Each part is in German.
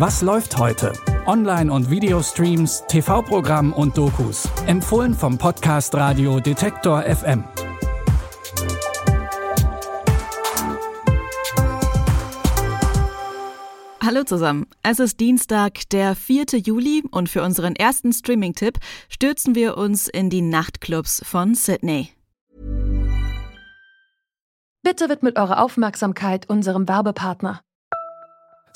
Was läuft heute? Online- und Videostreams, TV-Programm und Dokus. Empfohlen vom Podcast Radio Detektor FM. Hallo zusammen. Es ist Dienstag, der 4. Juli und für unseren ersten Streaming-Tipp stürzen wir uns in die Nachtclubs von Sydney. Bitte widmet eure Aufmerksamkeit unserem Werbepartner.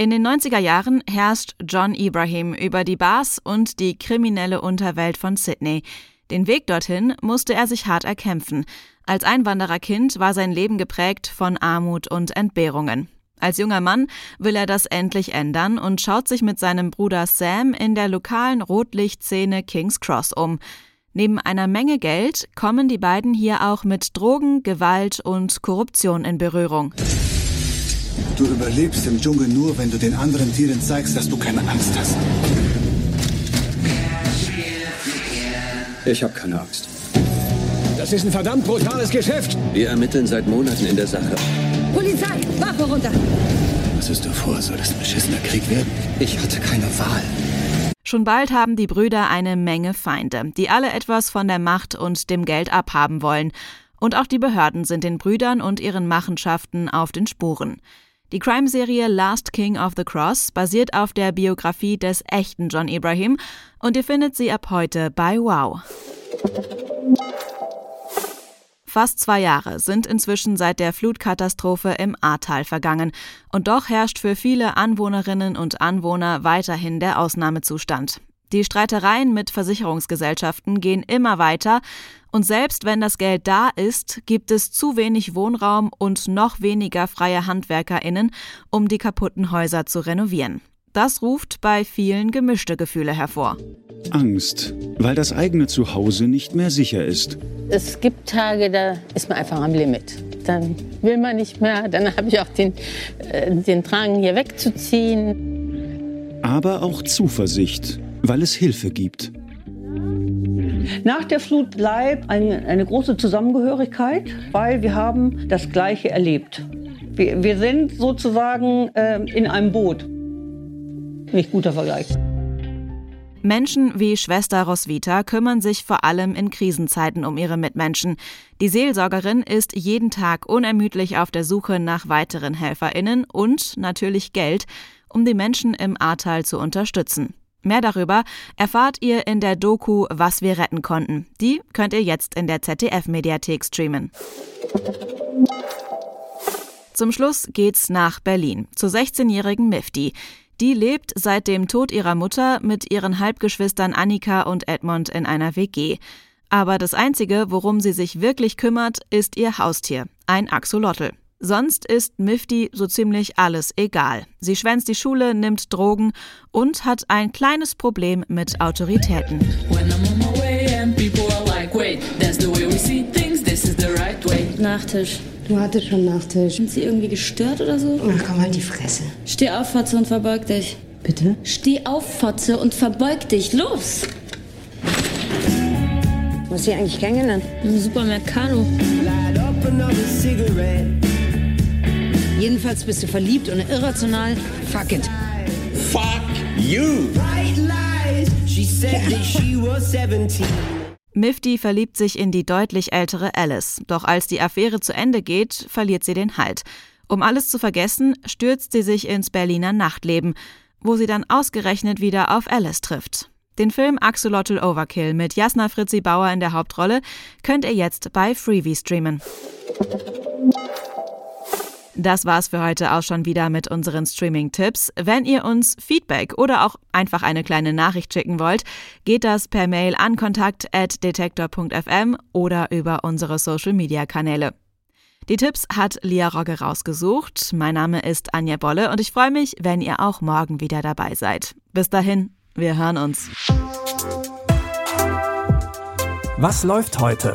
In den 90er Jahren herrscht John Ibrahim über die Bars und die kriminelle Unterwelt von Sydney. Den Weg dorthin musste er sich hart erkämpfen. Als Einwandererkind war sein Leben geprägt von Armut und Entbehrungen. Als junger Mann will er das endlich ändern und schaut sich mit seinem Bruder Sam in der lokalen Rotlichtszene King's Cross um. Neben einer Menge Geld kommen die beiden hier auch mit Drogen, Gewalt und Korruption in Berührung. Du überlebst im Dschungel nur, wenn du den anderen Tieren zeigst, dass du keine Angst hast. Ich habe keine Angst. Das ist ein verdammt brutales Geschäft. Wir ermitteln seit Monaten in der Sache. Polizei, Waffe runter! Was ist davor? Soll das ein beschissener Krieg werden? Ich hatte keine Wahl. Schon bald haben die Brüder eine Menge Feinde, die alle etwas von der Macht und dem Geld abhaben wollen. Und auch die Behörden sind den Brüdern und ihren Machenschaften auf den Spuren. Die Crime-Serie Last King of the Cross basiert auf der Biografie des echten John Ibrahim und ihr findet sie ab heute bei Wow. Fast zwei Jahre sind inzwischen seit der Flutkatastrophe im Ahrtal vergangen. Und doch herrscht für viele Anwohnerinnen und Anwohner weiterhin der Ausnahmezustand. Die Streitereien mit Versicherungsgesellschaften gehen immer weiter und selbst wenn das Geld da ist, gibt es zu wenig Wohnraum und noch weniger freie Handwerkerinnen, um die kaputten Häuser zu renovieren. Das ruft bei vielen gemischte Gefühle hervor. Angst, weil das eigene Zuhause nicht mehr sicher ist. Es gibt Tage, da ist man einfach am Limit. Dann will man nicht mehr, dann habe ich auch den, äh, den Drang, hier wegzuziehen. Aber auch Zuversicht, weil es Hilfe gibt. Nach der Flut bleibt eine, eine große Zusammengehörigkeit, weil wir haben das Gleiche erlebt. Wir, wir sind sozusagen äh, in einem Boot. Nicht guter Vergleich. Menschen wie Schwester Roswitha kümmern sich vor allem in Krisenzeiten um ihre Mitmenschen. Die Seelsorgerin ist jeden Tag unermüdlich auf der Suche nach weiteren Helferinnen und natürlich Geld, um die Menschen im Ahrtal zu unterstützen. Mehr darüber erfahrt ihr in der Doku Was wir retten konnten. Die könnt ihr jetzt in der ZDF-Mediathek streamen. Zum Schluss geht's nach Berlin zur 16-jährigen Mifti. Die lebt seit dem Tod ihrer Mutter mit ihren Halbgeschwistern Annika und Edmund in einer WG. Aber das Einzige, worum sie sich wirklich kümmert, ist ihr Haustier, ein Axolotl. Sonst ist Mifty so ziemlich alles egal. Sie schwänzt die Schule, nimmt Drogen und hat ein kleines Problem mit Autoritäten. Nachtisch. Du hattest schon Nachtisch. Sind Sie irgendwie gestört oder so? Ach komm, halt die Fresse. Steh auf, Fotze, und verbeug dich. Bitte? Steh auf, Fotze, und verbeug dich. Los! Wo hast du hier eigentlich kennengelernt? Im Supermercado. Jedenfalls bist du verliebt und irrational. Fuck it. Fuck you! She said that she was 17. Mifty verliebt sich in die deutlich ältere Alice, doch als die Affäre zu Ende geht, verliert sie den Halt. Um alles zu vergessen, stürzt sie sich ins Berliner Nachtleben, wo sie dann ausgerechnet wieder auf Alice trifft. Den Film Axolotl Overkill mit Jasna Fritzi Bauer in der Hauptrolle könnt ihr jetzt bei Freevee streamen. Das war's für heute auch schon wieder mit unseren Streaming-Tipps. Wenn ihr uns Feedback oder auch einfach eine kleine Nachricht schicken wollt, geht das per Mail an kontakt.detektor.fm oder über unsere Social-Media-Kanäle. Die Tipps hat Lia Rogge rausgesucht. Mein Name ist Anja Bolle und ich freue mich, wenn ihr auch morgen wieder dabei seid. Bis dahin, Wir hören uns. Was läuft heute?